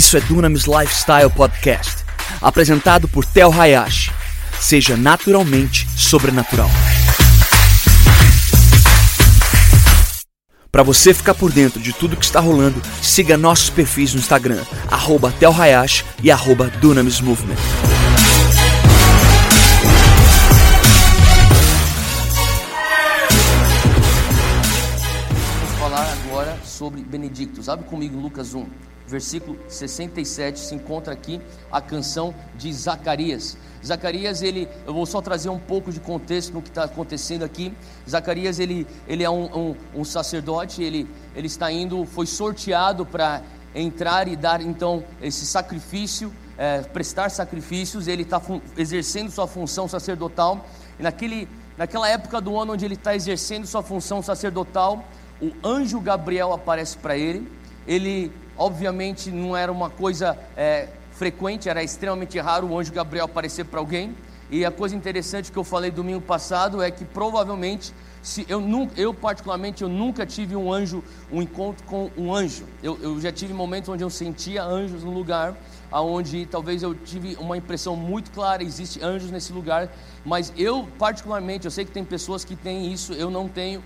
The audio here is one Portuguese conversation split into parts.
Isso é Dunamis Lifestyle Podcast, apresentado por Tel Hayashi. Seja naturalmente sobrenatural. Para você ficar por dentro de tudo que está rolando, siga nossos perfis no Instagram, arroba Hayashi e arroba Dunamis Movement. Falar agora sobre Benedictus. Abre comigo Lucas 1, versículo 67. Se encontra aqui a canção de Zacarias. Zacarias, ele, eu vou só trazer um pouco de contexto no que está acontecendo aqui. Zacarias, ele, ele é um, um, um sacerdote, ele, ele está indo, foi sorteado para entrar e dar então esse sacrifício, é, prestar sacrifícios. Ele está exercendo sua função sacerdotal. E naquele, naquela época do ano onde ele está exercendo sua função sacerdotal, o anjo Gabriel aparece para ele. Ele, obviamente, não era uma coisa é, frequente, era extremamente raro o anjo Gabriel aparecer para alguém. E a coisa interessante que eu falei domingo passado é que provavelmente, se eu, eu particularmente, eu nunca tive um anjo, um encontro com um anjo. Eu, eu já tive momentos onde eu sentia anjos no lugar, aonde talvez eu tive uma impressão muito clara, existe anjos nesse lugar, mas eu particularmente, eu sei que tem pessoas que têm isso, eu não tenho,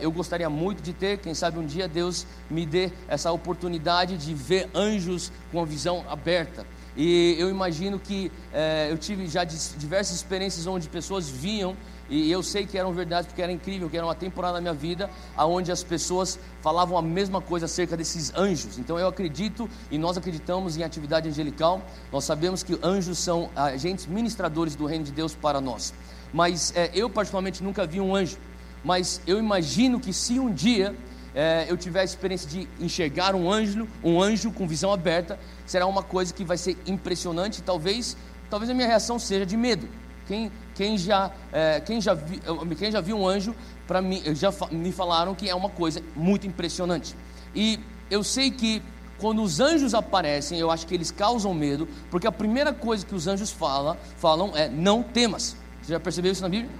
eu gostaria muito de ter, quem sabe um dia Deus me dê essa oportunidade de ver anjos com a visão aberta. E eu imagino que é, eu tive já diversas experiências onde pessoas vinham e eu sei que eram verdades porque era incrível, que era uma temporada na minha vida onde as pessoas falavam a mesma coisa acerca desses anjos. Então eu acredito e nós acreditamos em atividade angelical. Nós sabemos que anjos são agentes ministradores do reino de Deus para nós. Mas é, eu particularmente nunca vi um anjo. Mas eu imagino que se um dia é, eu tiver a experiência de enxergar um anjo, um anjo com visão aberta, será uma coisa que vai ser impressionante. Talvez, talvez a minha reação seja de medo. Quem, quem, já, é, quem, já, vi, quem já viu um anjo, para mim, já me falaram que é uma coisa muito impressionante. E eu sei que quando os anjos aparecem, eu acho que eles causam medo, porque a primeira coisa que os anjos falam, falam é não temas. Você já percebeu isso na Bíblia?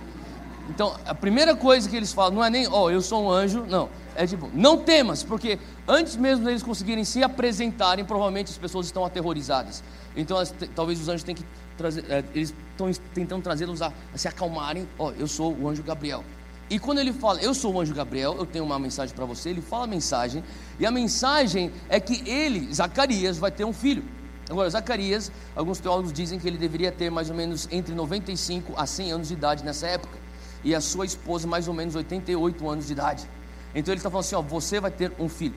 Então, a primeira coisa que eles falam não é nem, ó, oh, eu sou um anjo, não. É tipo, não temas, porque antes mesmo deles conseguirem se apresentarem, provavelmente as pessoas estão aterrorizadas. Então, as, talvez os anjos tenham que trazer, é, eles estão tentando trazê-los a, a, se acalmarem. Ó, oh, eu sou o anjo Gabriel. E quando ele fala, eu sou o anjo Gabriel, eu tenho uma mensagem para você, ele fala a mensagem, e a mensagem é que ele, Zacarias, vai ter um filho. Agora, Zacarias, alguns teólogos dizem que ele deveria ter mais ou menos entre 95 a 100 anos de idade nessa época e a sua esposa mais ou menos 88 anos de idade. Então ele está falando assim: ó, você vai ter um filho.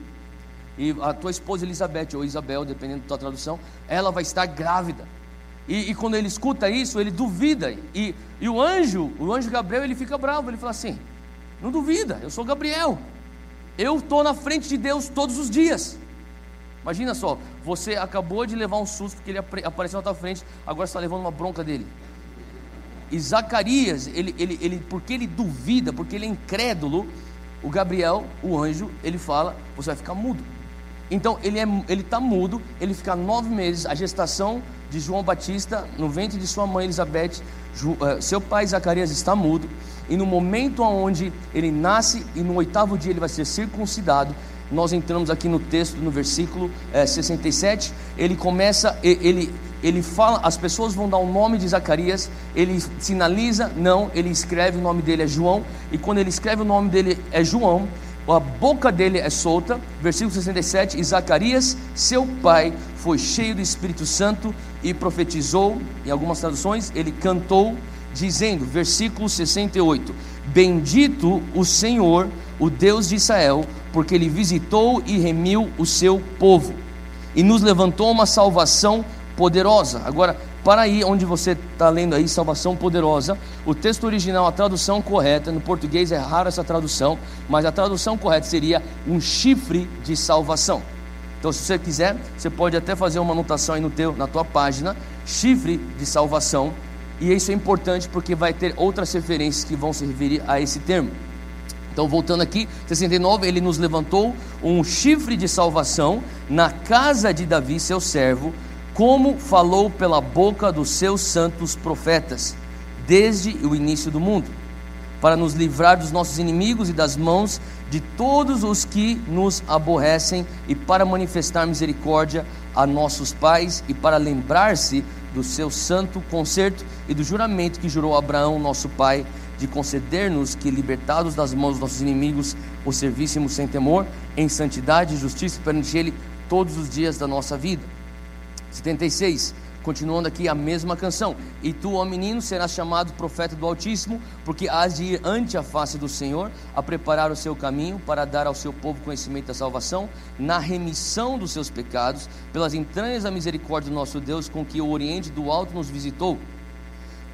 E a tua esposa Elizabeth, ou Isabel, dependendo da tua tradução, ela vai estar grávida. E, e quando ele escuta isso, ele duvida. E, e o anjo, o anjo Gabriel, ele fica bravo. Ele fala assim: não duvida, eu sou Gabriel. Eu estou na frente de Deus todos os dias. Imagina só, você acabou de levar um susto porque ele apareceu na tua frente, agora está levando uma bronca dele. E Zacarias, ele, ele, ele, porque ele duvida, porque ele é incrédulo, o Gabriel, o anjo, ele fala: você vai ficar mudo. Então ele é, ele está mudo, ele fica nove meses. A gestação de João Batista no ventre de sua mãe Elizabeth, eh, seu pai Zacarias está mudo. E no momento onde ele nasce e no oitavo dia ele vai ser circuncidado, nós entramos aqui no texto, no versículo é, 67. Ele começa, ele ele fala, as pessoas vão dar o nome de Zacarias, ele sinaliza, não, ele escreve o nome dele é João, e quando ele escreve o nome dele é João, a boca dele é solta, versículo 67, e Zacarias, seu pai, foi cheio do Espírito Santo e profetizou, em algumas traduções, ele cantou, dizendo, versículo 68, Bendito o Senhor, o Deus de Israel, porque ele visitou e remiu o seu povo, e nos levantou uma salvação poderosa. Agora, para aí onde você está lendo aí, salvação poderosa, o texto original, a tradução correta, no português é rara essa tradução, mas a tradução correta seria um chifre de salvação. Então, se você quiser, você pode até fazer uma anotação aí no teu, na tua página, chifre de salvação, e isso é importante porque vai ter outras referências que vão se referir a esse termo. Então, voltando aqui, 69, ele nos levantou um chifre de salvação na casa de Davi, seu servo, como falou pela boca dos seus santos profetas, desde o início do mundo, para nos livrar dos nossos inimigos e das mãos de todos os que nos aborrecem e para manifestar misericórdia a nossos pais e para lembrar-se do seu santo concerto e do juramento que jurou Abraão, nosso pai, de conceder-nos que, libertados das mãos dos nossos inimigos, o servíssemos sem temor, em santidade e justiça perante Ele todos os dias da nossa vida. 76. Continuando aqui a mesma canção. E tu, ó menino, serás chamado profeta do Altíssimo, porque has de ir ante a face do Senhor, a preparar o seu caminho, para dar ao seu povo conhecimento da salvação, na remissão dos seus pecados, pelas entranhas da misericórdia do nosso Deus, com que o Oriente do Alto nos visitou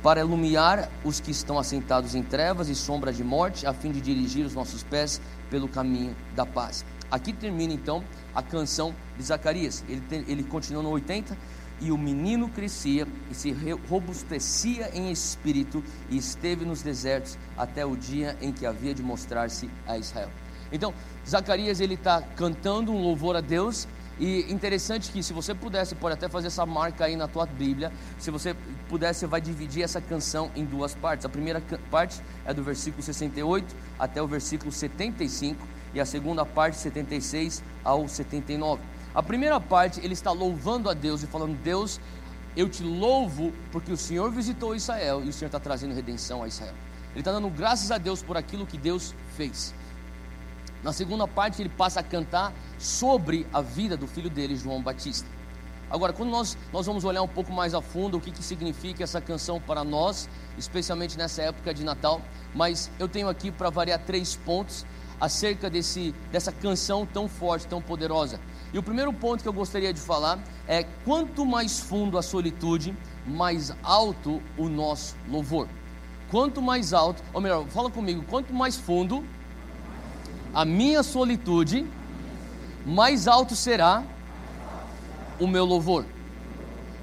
para iluminar os que estão assentados em trevas e sombra de morte, a fim de dirigir os nossos pés pelo caminho da paz. Aqui termina então a canção de Zacarias. Ele, tem, ele continua no 80. E o menino crescia e se robustecia em espírito e esteve nos desertos até o dia em que havia de mostrar-se a Israel. Então, Zacarias ele está cantando um louvor a Deus e interessante que se você pudesse, pode até fazer essa marca aí na tua Bíblia. Se você pudesse, você vai dividir essa canção em duas partes. A primeira parte é do versículo 68 até o versículo 75 e a segunda parte 76 ao 79. A primeira parte ele está louvando a Deus e falando: Deus, eu te louvo porque o Senhor visitou Israel e o Senhor está trazendo redenção a Israel. Ele está dando graças a Deus por aquilo que Deus fez. Na segunda parte, ele passa a cantar sobre a vida do filho dele, João Batista. Agora, quando nós, nós vamos olhar um pouco mais a fundo o que, que significa essa canção para nós, especialmente nessa época de Natal, mas eu tenho aqui para variar três pontos acerca desse, dessa canção tão forte, tão poderosa. E o primeiro ponto que eu gostaria de falar é: quanto mais fundo a solitude, mais alto o nosso louvor. Quanto mais alto, ou melhor, fala comigo, quanto mais fundo a minha solitude, mais alto será o meu louvor.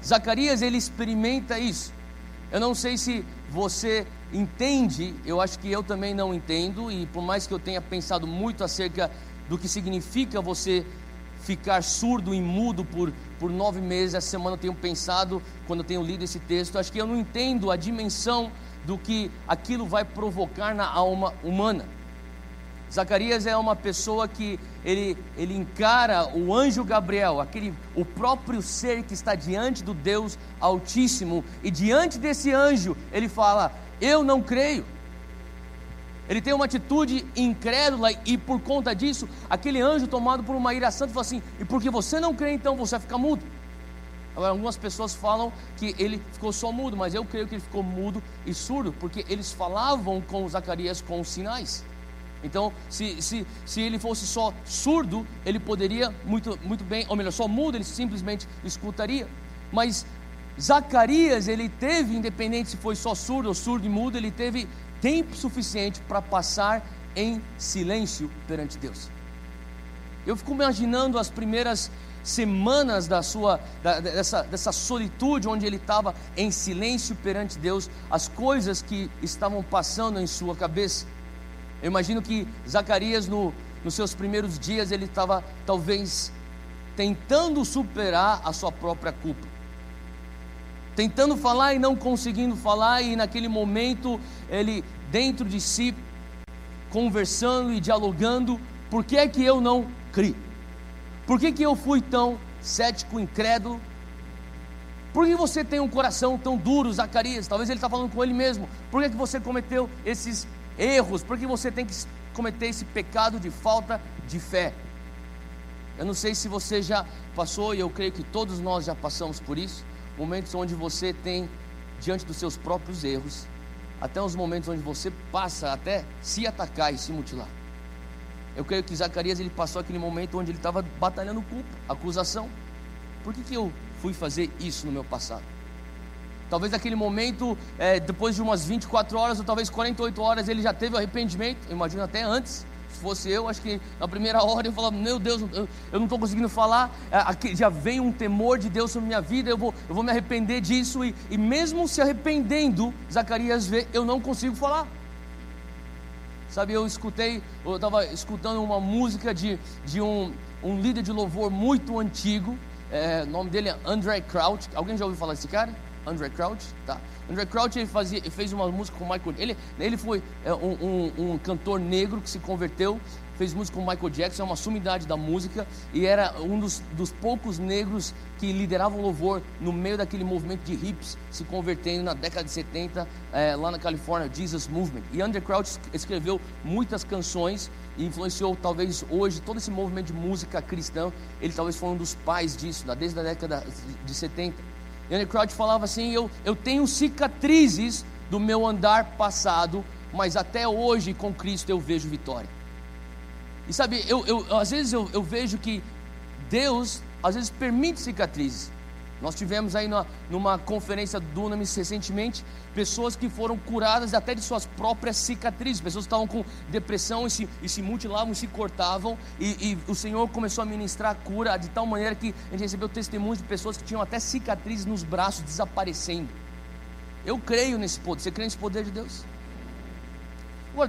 Zacarias ele experimenta isso. Eu não sei se você entende, eu acho que eu também não entendo, e por mais que eu tenha pensado muito acerca do que significa você ficar surdo e mudo por, por nove meses, essa semana eu tenho pensado, quando eu tenho lido esse texto, acho que eu não entendo a dimensão do que aquilo vai provocar na alma humana. Zacarias é uma pessoa que ele, ele encara o anjo Gabriel, aquele o próprio ser que está diante do Deus Altíssimo, e diante desse anjo ele fala: Eu não creio. Ele tem uma atitude incrédula e por conta disso, aquele anjo tomado por uma ira santa fala assim: E porque você não crê, então você vai ficar mudo. Agora, algumas pessoas falam que ele ficou só mudo, mas eu creio que ele ficou mudo e surdo, porque eles falavam com Zacarias com os sinais. Então, se, se, se ele fosse só surdo, ele poderia muito, muito bem, ou melhor, só mudo, ele simplesmente escutaria. Mas Zacarias, ele teve, independente se foi só surdo ou surdo e mudo, ele teve tempo suficiente para passar em silêncio perante Deus. Eu fico imaginando as primeiras semanas da sua da, dessa, dessa solitude onde ele estava em silêncio perante Deus, as coisas que estavam passando em sua cabeça. Eu imagino que Zacarias, no, nos seus primeiros dias, ele estava talvez tentando superar a sua própria culpa. Tentando falar e não conseguindo falar, e naquele momento, ele dentro de si, conversando e dialogando: por que é que eu não criei? Por que, que eu fui tão cético, incrédulo? Por que você tem um coração tão duro, Zacarias? Talvez ele está falando com ele mesmo. Por que, que você cometeu esses erros, porque você tem que cometer esse pecado de falta de fé. Eu não sei se você já passou, e eu creio que todos nós já passamos por isso, momentos onde você tem, diante dos seus próprios erros, até os momentos onde você passa até se atacar e se mutilar. Eu creio que Zacarias ele passou aquele momento onde ele estava batalhando culpa, acusação. Por que, que eu fui fazer isso no meu passado? Talvez naquele momento, é, depois de umas 24 horas ou talvez 48 horas, ele já teve arrependimento. Eu imagino até antes. Se fosse eu, acho que na primeira hora eu falava: Meu Deus, eu, eu não estou conseguindo falar. É, já vem um temor de Deus sobre minha vida. Eu vou, eu vou me arrepender disso. E, e mesmo se arrependendo, Zacarias vê: Eu não consigo falar. Sabe, eu escutei, eu estava escutando uma música de, de um, um líder de louvor muito antigo. É, o nome dele é Andre Crouch. Alguém já ouviu falar desse cara? André Crouch, tá? André Crouch ele fazia, ele fez uma música com Michael. Ele, ele foi é, um, um, um, cantor negro que se converteu, fez música com Michael Jackson, é uma sumidade da música e era um dos, dos poucos negros que lideravam louvor no meio daquele movimento de hips se convertendo na década de 70 é, lá na Califórnia, Jesus Movement. E André Crouch escreveu muitas canções e influenciou talvez hoje todo esse movimento de música cristã. Ele talvez foi um dos pais disso, desde a década de 70. Andy Crouch falava assim: eu, eu tenho cicatrizes do meu andar passado, mas até hoje com Cristo eu vejo vitória. E sabe, eu, eu, às vezes eu, eu vejo que Deus às vezes permite cicatrizes. Nós tivemos aí numa, numa conferência do Unamis recentemente pessoas que foram curadas até de suas próprias cicatrizes, pessoas que estavam com depressão e se, e se mutilavam se cortavam, e, e, o Senhor começou a ministrar a cura de tal maneira que a gente recebeu testemunhos de pessoas que tinham até cicatrizes nos braços desaparecendo. Eu creio nesse poder, você crê nesse poder de Deus?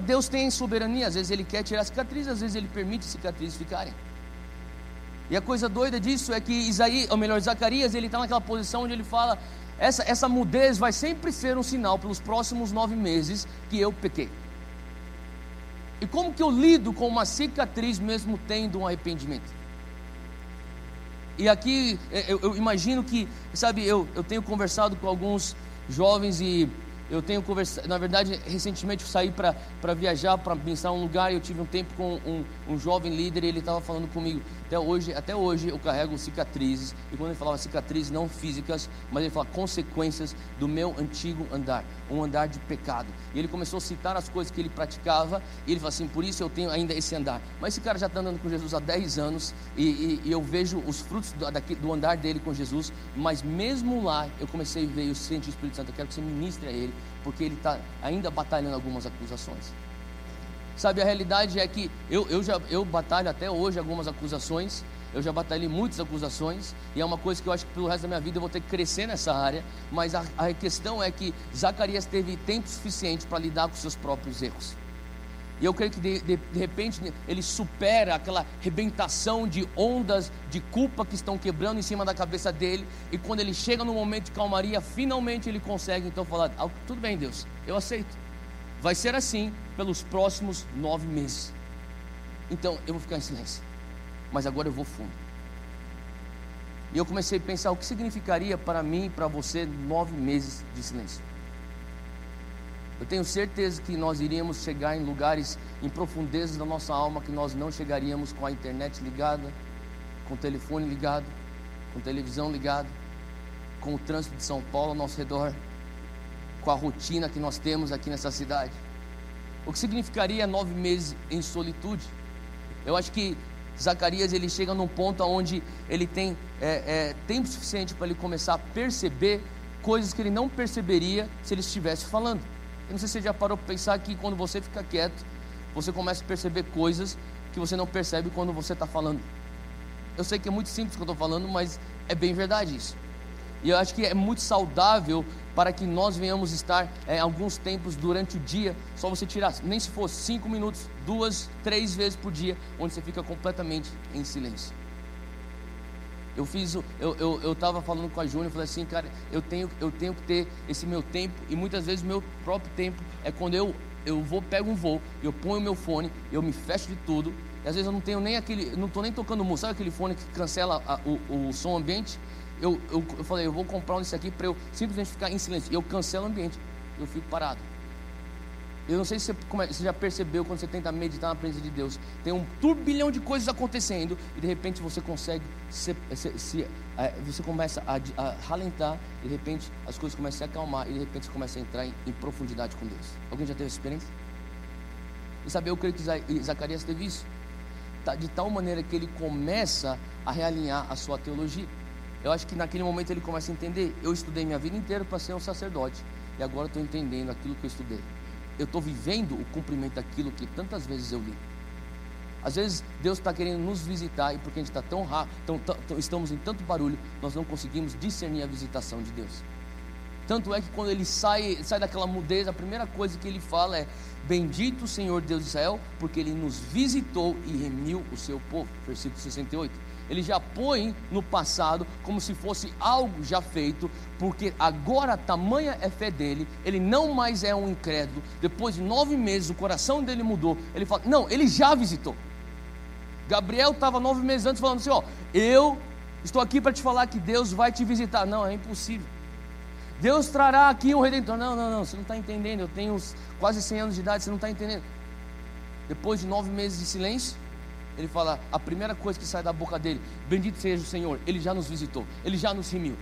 Deus tem soberania, às vezes Ele quer tirar cicatrizes, às vezes Ele permite cicatrizes ficarem. E a coisa doida disso é que Isaías, ou melhor, Zacarias, ele está naquela posição onde ele fala: essa, essa mudez vai sempre ser um sinal pelos próximos nove meses que eu pequei. E como que eu lido com uma cicatriz mesmo tendo um arrependimento? E aqui é, eu, eu imagino que, sabe, eu, eu tenho conversado com alguns jovens e eu tenho conversado, na verdade, recentemente eu saí para viajar, para pensar um lugar e eu tive um tempo com um, um jovem líder e ele estava falando comigo. Até hoje, até hoje eu carrego cicatrizes, e quando ele falava cicatrizes não físicas, mas ele fala consequências do meu antigo andar, um andar de pecado. E ele começou a citar as coisas que ele praticava, e ele falou assim: por isso eu tenho ainda esse andar. Mas esse cara já está andando com Jesus há 10 anos, e, e, e eu vejo os frutos do, daqui, do andar dele com Jesus, mas mesmo lá eu comecei a ver, eu senti o Espírito Santo, eu quero que você ministre a ele, porque ele está ainda batalhando algumas acusações. Sabe, a realidade é que eu, eu, já, eu batalho até hoje algumas acusações, eu já batalhei muitas acusações, e é uma coisa que eu acho que pelo resto da minha vida eu vou ter que crescer nessa área, mas a, a questão é que Zacarias teve tempo suficiente para lidar com seus próprios erros. E eu creio que de, de, de, repente ele supera aquela rebentação de ondas de culpa que estão quebrando em cima da cabeça dele. E quando ele chega no momento de calmaria, finalmente ele consegue então falar: ah, tudo bem, Deus, eu aceito. Vai ser assim pelos próximos nove meses. Então eu vou ficar em silêncio. Mas agora eu vou fundo. E eu comecei a pensar o que significaria para mim e para você nove meses de silêncio. Eu tenho certeza que nós iríamos chegar em lugares, em profundezas da nossa alma, que nós não chegaríamos com a internet ligada, com o telefone ligado, com a televisão ligada, com o trânsito de São Paulo ao nosso redor com a rotina que nós temos aqui nessa cidade. O que significaria nove meses em solitude? Eu acho que Zacarias ele chega num ponto onde ele tem é, é, tempo suficiente para ele começar a perceber coisas que ele não perceberia se ele estivesse falando. Eu não sei se você já parou para pensar que quando você fica quieto, você começa a perceber coisas que você não percebe quando você está falando. Eu sei que é muito simples o que eu estou falando, mas é bem verdade isso. E eu acho que é muito saudável para que nós venhamos estar é, alguns tempos durante o dia, só você tirar, nem se fosse cinco minutos, duas, três vezes por dia, onde você fica completamente em silêncio. Eu fiz, eu eu eu estava falando com a Júnior, falei assim, cara, eu tenho eu tenho que ter esse meu tempo e muitas vezes o meu próprio tempo é quando eu eu vou pego um voo, eu ponho o meu fone, eu me fecho de tudo e às vezes eu não tenho nem aquele, não estou nem tocando música, sabe aquele fone que cancela a, o, o som ambiente? eu, eu, eu falei, eu vou comprar um desse aqui para eu simplesmente ficar em silêncio. Eu cancelo o ambiente, eu fico parado. Eu não sei se você, você, já percebeu quando você tenta meditar na presença de Deus. Tem um turbilhão de coisas acontecendo e de repente você consegue se, se, se é, você começa a, a ralentar e de repente as coisas começam a se acalmar e de repente você começa a entrar em, em profundidade com Deus. Alguém já teve essa experiência? E sabe, eu creio que Zacarias teve isso. De tal maneira que ele começa a realinhar a sua teologia. Eu acho que naquele momento ele começa a entender. Eu estudei minha vida inteira para ser um sacerdote. E agora estou entendendo aquilo que eu estudei. Eu estou vivendo o cumprimento daquilo que tantas vezes eu li. Às vezes Deus está querendo nos visitar e porque a gente está tão rápido, estamos em tanto barulho, nós não conseguimos discernir a visitação de Deus. Tanto é que quando ele sai, sai daquela mudez, a primeira coisa que ele fala é: Bendito o Senhor Deus de Israel, porque ele nos visitou e remiu o seu povo. Versículo 68. Ele já põe no passado como se fosse algo já feito, porque agora tamanha é fé dele, ele não mais é um incrédulo. Depois de nove meses, o coração dele mudou. Ele fala: Não, ele já visitou. Gabriel estava nove meses antes falando assim: Ó, eu estou aqui para te falar que Deus vai te visitar. Não, é impossível. Deus trará aqui um redentor. Não, não, não, você não está entendendo. Eu tenho quase 100 anos de idade, você não está entendendo. Depois de nove meses de silêncio, ele fala, a primeira coisa que sai da boca dele: Bendito seja o Senhor, ele já nos visitou, ele já nos remiu.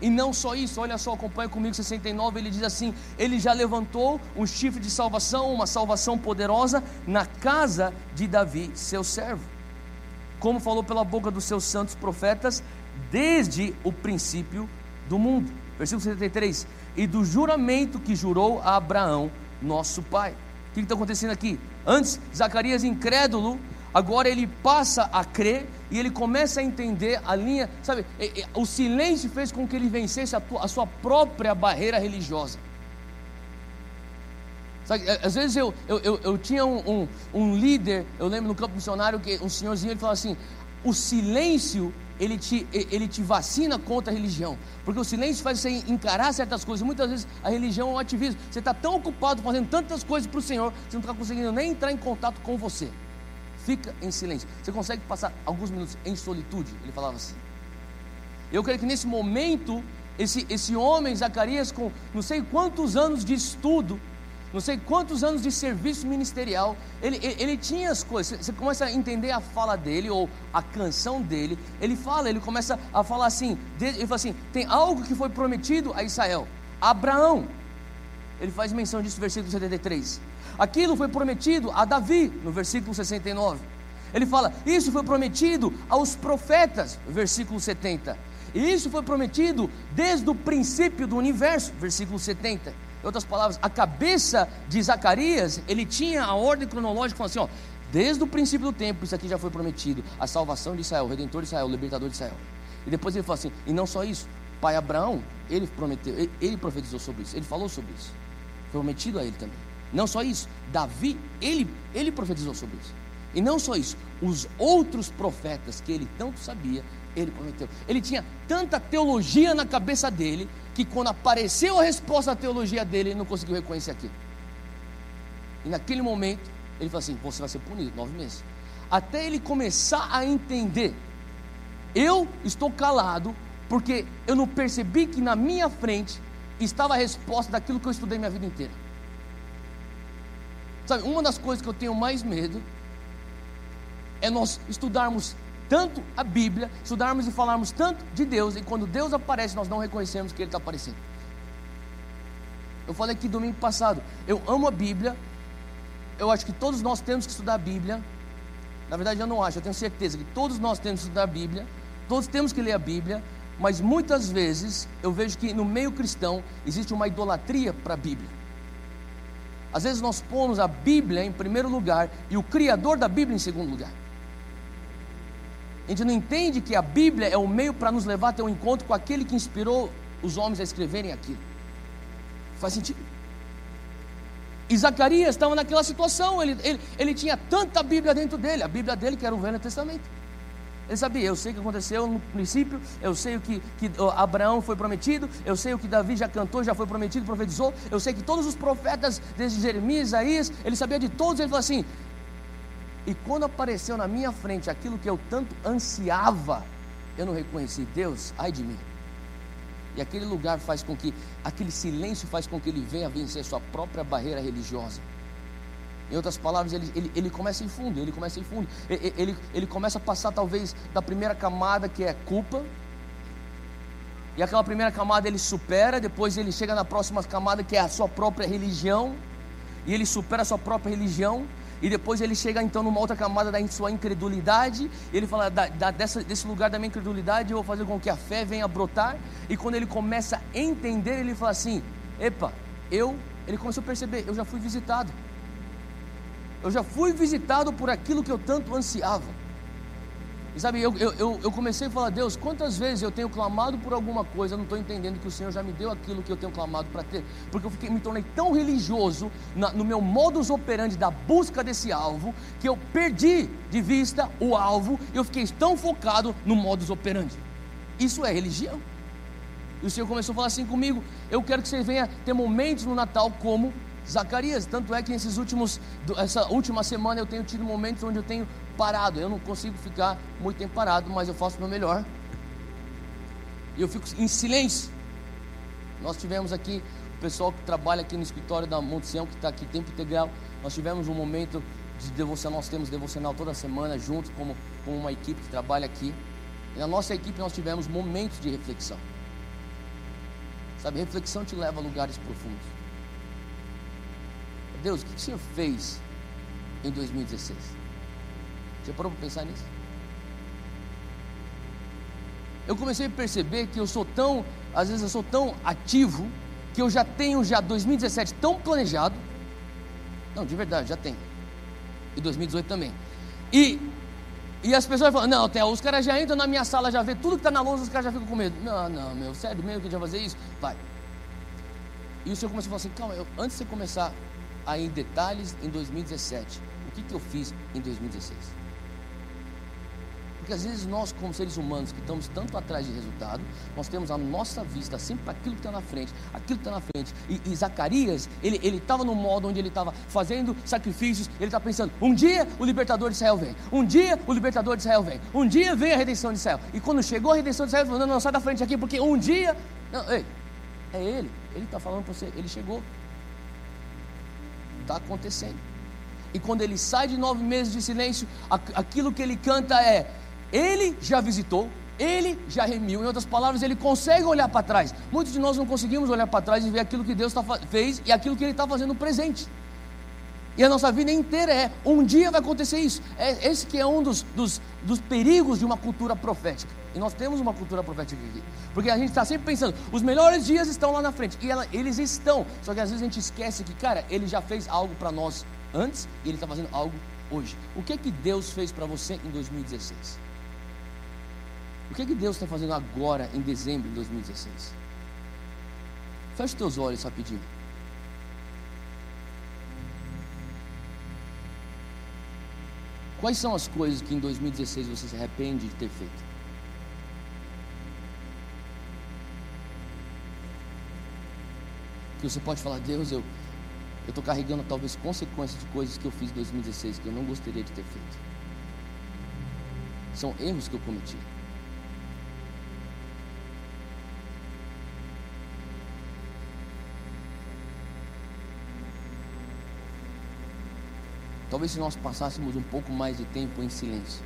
E não só isso, olha só, acompanha comigo 69, ele diz assim: Ele já levantou um chifre de salvação, uma salvação poderosa na casa de Davi, seu servo. Como falou pela boca dos seus santos profetas, desde o princípio do mundo. Versículo 73. E do juramento que jurou a Abraão, nosso pai. O que está acontecendo aqui? Antes, Zacarias incrédulo Agora ele passa a crer e ele começa a entender a linha, sabe? O silêncio fez com que ele vencesse a, tua, a sua própria barreira religiosa. Sabe, às vezes eu, eu, eu, eu tinha um, um, um, líder, eu lembro no campo missionário que um senhorzinho ele assim: o silêncio ele te, ele te vacina contra a religião, porque o silêncio faz você encarar certas coisas. Muitas vezes a religião é um ativismo. Você está tão ocupado fazendo tantas coisas para o Senhor, você não está conseguindo nem entrar em contato com você fica em silêncio. Você consegue passar alguns minutos em solitude? Ele falava assim. Eu creio que nesse momento, esse, esse homem, Zacarias, com não sei quantos anos de estudo, não sei quantos anos de serviço ministerial, ele, ele, ele, tinha as coisas. Você começa a entender a fala dele ou a canção dele. Ele fala, ele começa a falar assim: ele fala assim, tem algo que foi prometido a Israel, Abraão. Ele faz menção disso versículo 73. Aquilo foi prometido a Davi, no versículo 69. Ele fala: Isso foi prometido aos profetas, versículo 70. E isso foi prometido desde o princípio do universo, versículo 70. Em outras palavras, a cabeça de Zacarias, ele tinha a ordem cronológica, falando assim: ó, desde o princípio do tempo, isso aqui já foi prometido, a salvação de Israel, o redentor de Israel, o libertador de Israel. E depois ele fala assim: e não só isso, pai Abraão, ele prometeu, ele, ele profetizou sobre isso, ele falou sobre isso, foi prometido a ele também. Não só isso, Davi, ele, ele profetizou sobre isso. E não só isso, os outros profetas que ele tanto sabia, ele prometeu. Ele tinha tanta teologia na cabeça dele, que quando apareceu a resposta à teologia dele, ele não conseguiu reconhecer aquilo. E naquele momento, ele falou assim: Você vai ser punido, nove meses. Até ele começar a entender, eu estou calado, porque eu não percebi que na minha frente estava a resposta daquilo que eu estudei minha vida inteira. Sabe, uma das coisas que eu tenho mais medo é nós estudarmos tanto a Bíblia, estudarmos e falarmos tanto de Deus, e quando Deus aparece, nós não reconhecemos que Ele está aparecendo. Eu falei aqui domingo passado, eu amo a Bíblia, eu acho que todos nós temos que estudar a Bíblia. Na verdade, eu não acho, eu tenho certeza que todos nós temos que estudar a Bíblia, todos temos que ler a Bíblia, mas muitas vezes eu vejo que no meio cristão existe uma idolatria para a Bíblia. Às vezes nós pomos a Bíblia em primeiro lugar e o Criador da Bíblia em segundo lugar. A gente não entende que a Bíblia é o meio para nos levar até um encontro com aquele que inspirou os homens a escreverem aquilo. Faz sentido? E Zacarias estava naquela situação, ele, ele, ele tinha tanta Bíblia dentro dele, a Bíblia dele que era o Velho Testamento. Ele sabia, eu sei o que aconteceu no princípio, eu sei o que, que Abraão foi prometido, eu sei o que Davi já cantou, já foi prometido, profetizou, eu sei que todos os profetas, desde Jeremias, Isaías, ele sabia de todos, ele falou assim. E quando apareceu na minha frente aquilo que eu tanto ansiava, eu não reconheci Deus, ai de mim. E aquele lugar faz com que, aquele silêncio faz com que ele venha vencer sua própria barreira religiosa. Em outras palavras, ele, ele, ele começa em fundo, ele começa em fundo. Ele, ele, ele começa a passar talvez da primeira camada que é culpa. E aquela primeira camada ele supera, depois ele chega na próxima camada que é a sua própria religião. E ele supera a sua própria religião. E depois ele chega então numa outra camada da sua incredulidade. Ele fala: da, da, dessa, desse lugar da minha incredulidade eu vou fazer com que a fé venha a brotar. E quando ele começa a entender, ele fala assim: Epa, eu. Ele começou a perceber: eu já fui visitado. Eu já fui visitado por aquilo que eu tanto ansiava. E sabe, eu, eu, eu comecei a falar, Deus, quantas vezes eu tenho clamado por alguma coisa, eu não estou entendendo que o Senhor já me deu aquilo que eu tenho clamado para ter, porque eu fiquei, me tornei tão religioso na, no meu modus operandi da busca desse alvo, que eu perdi de vista o alvo, e eu fiquei tão focado no modus operandi. Isso é religião. E o Senhor começou a falar assim comigo: eu quero que você venha ter momentos no Natal como Zacarias. Tanto é que nesses últimos, essa última semana eu tenho tido momentos onde eu tenho parado. Eu não consigo ficar muito tempo parado, mas eu faço o meu melhor. E eu fico em silêncio. Nós tivemos aqui o pessoal que trabalha aqui no escritório da Monte Sião, que está aqui tempo integral. Nós tivemos um momento de devocional, nós temos devocional toda semana, junto com uma equipe que trabalha aqui. E na nossa equipe nós tivemos momentos de reflexão. Sabe, reflexão te leva a lugares profundos. Deus, o que o Senhor fez em 2016? Você parou para pensar nisso? Eu comecei a perceber que eu sou tão, às vezes eu sou tão ativo, que eu já tenho já 2017 tão planejado. Não, de verdade, já tenho. E 2018 também. E, e as pessoas falam, não, Theo, os caras já entram na minha sala, já vê tudo que está na lousa, os caras já ficam com medo. Não, não, meu, sério mesmo que a gente vai fazer isso? Vai. E o Senhor começou a falar assim, calma, eu, antes de você começar a ir em detalhes em 2017, o que, que eu fiz em 2016? Porque às vezes nós, como seres humanos, que estamos tanto atrás de resultado, nós temos a nossa vista sempre para aquilo que está na frente, aquilo que está na frente. E, e Zacarias, ele estava no modo onde ele estava fazendo sacrifícios, ele está pensando: um dia o libertador de Israel vem, um dia o libertador de Israel vem, um dia vem a redenção de Israel. E quando chegou a redenção de Israel, ele falou: não, não, sai da frente aqui, porque um dia. Não, ei, é ele, ele está falando para você, ele chegou. Está acontecendo. E quando ele sai de nove meses de silêncio, aquilo que ele canta é: ele já visitou, ele já remiu. Em outras palavras, ele consegue olhar para trás. Muitos de nós não conseguimos olhar para trás e ver aquilo que Deus tá, fez e aquilo que Ele está fazendo no presente. E a nossa vida inteira é, um dia vai acontecer isso. É, esse que é um dos, dos, dos perigos de uma cultura profética. E nós temos uma cultura profética aqui. Porque a gente está sempre pensando, os melhores dias estão lá na frente. E ela, eles estão. Só que às vezes a gente esquece que, cara, ele já fez algo para nós antes e ele está fazendo algo hoje. O que é que Deus fez para você em 2016? O que é que Deus está fazendo agora em dezembro de 2016? Feche teus olhos rapidinho. Quais são as coisas que em 2016 você se arrepende de ter feito? Que você pode falar, Deus, eu estou carregando talvez consequências de coisas que eu fiz em 2016 que eu não gostaria de ter feito. São erros que eu cometi. Talvez se nós passássemos um pouco mais de tempo em silêncio,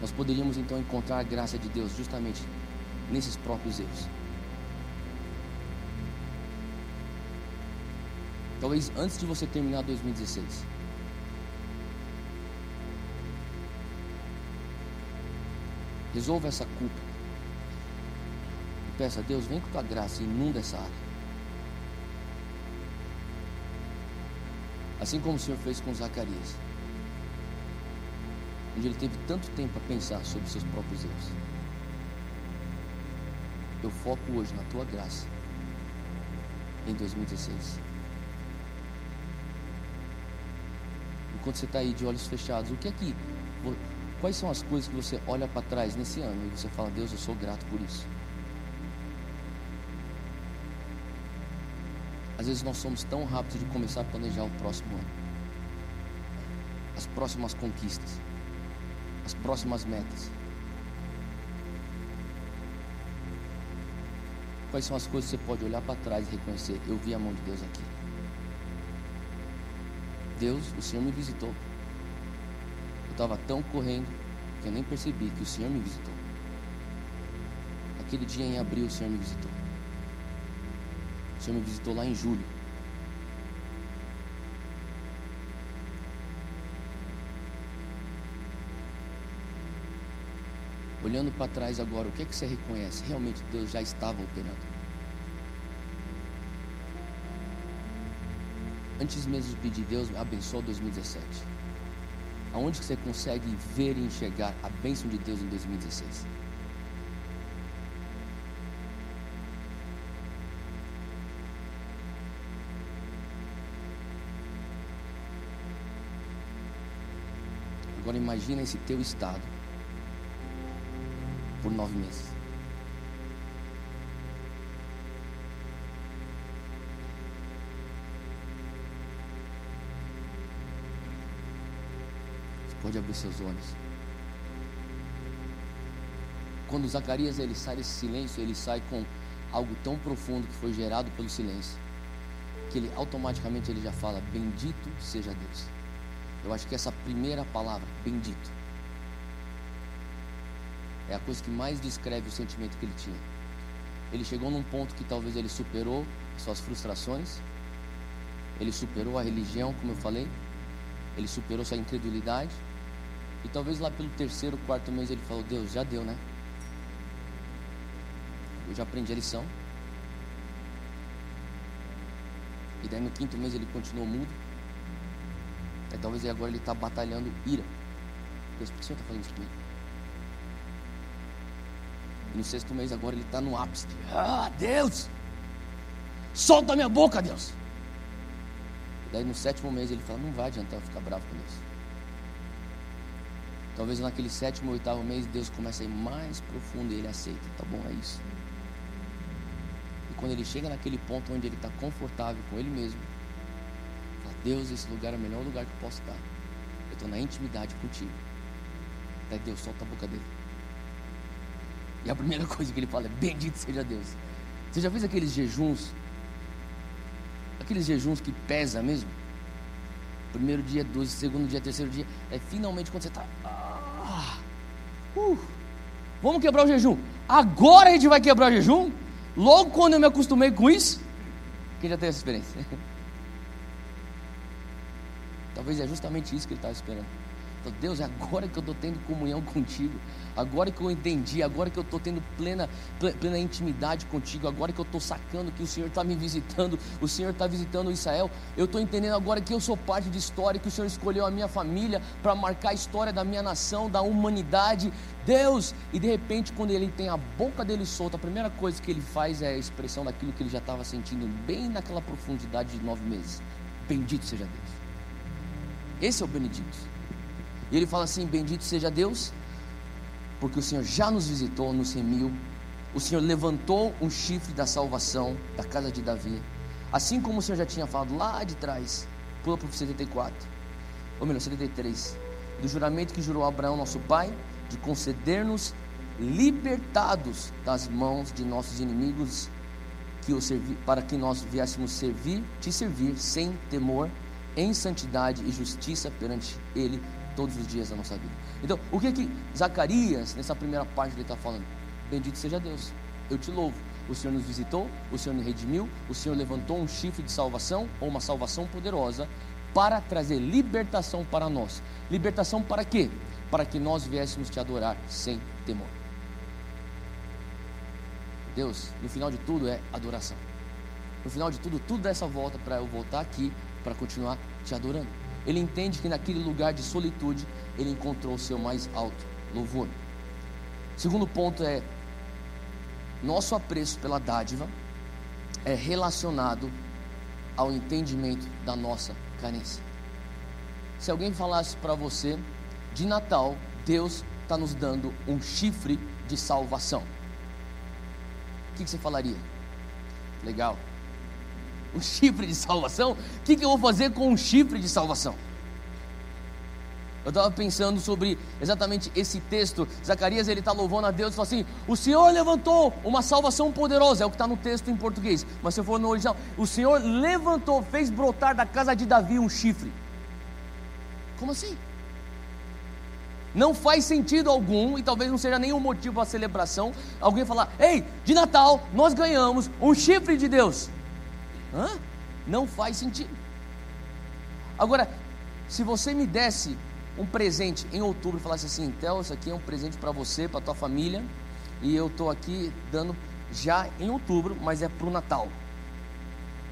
nós poderíamos então encontrar a graça de Deus justamente nesses próprios erros. Talvez antes de você terminar 2016. Resolva essa culpa. E peça a Deus, vem com tua graça e inunda essa área. Assim como o Senhor fez com Zacarias. Onde ele teve tanto tempo a pensar sobre seus próprios erros. Eu foco hoje na tua graça. Em 2016. Enquanto você está aí de olhos fechados, o que é que. Quais são as coisas que você olha para trás nesse ano e você fala, Deus, eu sou grato por isso? Às vezes nós somos tão rápidos de começar a planejar o próximo ano, as próximas conquistas, as próximas metas. Quais são as coisas que você pode olhar para trás e reconhecer? Eu vi a mão de Deus aqui. Deus, o Senhor me visitou. Eu estava tão correndo que eu nem percebi que o Senhor me visitou. Aquele dia em abril, o Senhor me visitou. O Senhor me visitou lá em julho. Olhando para trás agora, o que é que você reconhece? Realmente Deus já estava operando. Antes mesmo de pedir, Deus abençoe 2017. Aonde que você consegue ver e enxergar a bênção de Deus em 2016? Agora imagina esse teu estado por nove meses. Você pode abrir seus olhos. Quando Zacarias ele sai desse silêncio, ele sai com algo tão profundo que foi gerado pelo silêncio, que ele automaticamente ele já fala: Bendito seja Deus. Eu acho que essa primeira palavra, bendito, é a coisa que mais descreve o sentimento que ele tinha. Ele chegou num ponto que talvez ele superou suas frustrações, ele superou a religião, como eu falei, ele superou sua incredulidade, e talvez lá pelo terceiro, quarto mês ele falou: Deus, já deu, né? Eu já aprendi a lição. E daí no quinto mês ele continuou mudo. Aí talvez agora ele está batalhando ira. Deus, por que o Senhor está fazendo isso comigo? E no sexto mês agora ele está no ápice. Ah, Deus! Solta a minha boca, Deus! E daí no sétimo mês ele fala, não vai adiantar eu ficar bravo com Deus. Talvez naquele sétimo ou oitavo mês Deus comece a ir mais profundo e ele aceita. Tá bom, é isso. E quando ele chega naquele ponto onde ele está confortável com ele mesmo, Deus, esse lugar é o melhor lugar que eu posso estar. Eu estou na intimidade contigo. Até Deus, solta a boca dele. E a primeira coisa que ele fala é: Bendito seja Deus. Você já fez aqueles jejuns? Aqueles jejuns que pesa mesmo? Primeiro dia, doze, segundo dia, terceiro dia. É finalmente quando você está. Ah, uh, vamos quebrar o jejum. Agora a gente vai quebrar o jejum? Logo quando eu me acostumei com isso? Quem já teve essa experiência? Talvez é justamente isso que ele estava esperando. Então, Deus, agora que eu estou tendo comunhão contigo, agora que eu entendi, agora que eu estou tendo plena, plena intimidade contigo, agora que eu estou sacando que o Senhor está me visitando, o Senhor está visitando Israel, eu estou entendendo agora que eu sou parte de história, que o Senhor escolheu a minha família para marcar a história da minha nação, da humanidade. Deus, e de repente, quando ele tem a boca dele solta, a primeira coisa que ele faz é a expressão daquilo que ele já estava sentindo, bem naquela profundidade de nove meses. Bendito seja Deus. Esse é o benedito. E ele fala assim: Bendito seja Deus, porque o Senhor já nos visitou, nos remiu. O Senhor levantou um chifre da salvação da casa de Davi. Assim como o Senhor já tinha falado lá de trás, pula para o 74, ou melhor, 73, do juramento que jurou Abraão, nosso pai, de conceder-nos libertados das mãos de nossos inimigos, que servi, para que nós viéssemos servir, te servir sem temor em santidade e justiça perante Ele todos os dias da nossa vida. Então, o que que Zacarias, nessa primeira parte, ele está falando? Bendito seja Deus, eu te louvo. O Senhor nos visitou, o Senhor nos redimiu, o Senhor levantou um chifre de salvação, ou uma salvação poderosa, para trazer libertação para nós. Libertação para quê? Para que nós viéssemos te adorar sem temor. Deus, no final de tudo, é adoração. No final de tudo, tudo dessa volta para eu voltar aqui para continuar te adorando. Ele entende que naquele lugar de solitude ele encontrou o seu mais alto louvor. Segundo ponto é nosso apreço pela dádiva é relacionado ao entendimento da nossa carência. Se alguém falasse para você de Natal, Deus está nos dando um chifre de salvação, o que, que você falaria? Legal, um chifre de salvação? O que, que eu vou fazer com um chifre de salvação? Eu estava pensando sobre exatamente esse texto. Zacarias ele está louvando a Deus e fala assim: O Senhor levantou uma salvação poderosa, é o que está no texto em português. Mas se for no original, o Senhor levantou, fez brotar da casa de Davi um chifre. Como assim? Não faz sentido algum, e talvez não seja nenhum motivo para celebração, alguém falar: Ei, de Natal nós ganhamos um chifre de Deus. Hã? Não faz sentido. Agora, se você me desse um presente em outubro e falasse assim, Theo, isso aqui é um presente para você, para tua família, e eu estou aqui dando já em outubro, mas é para o Natal.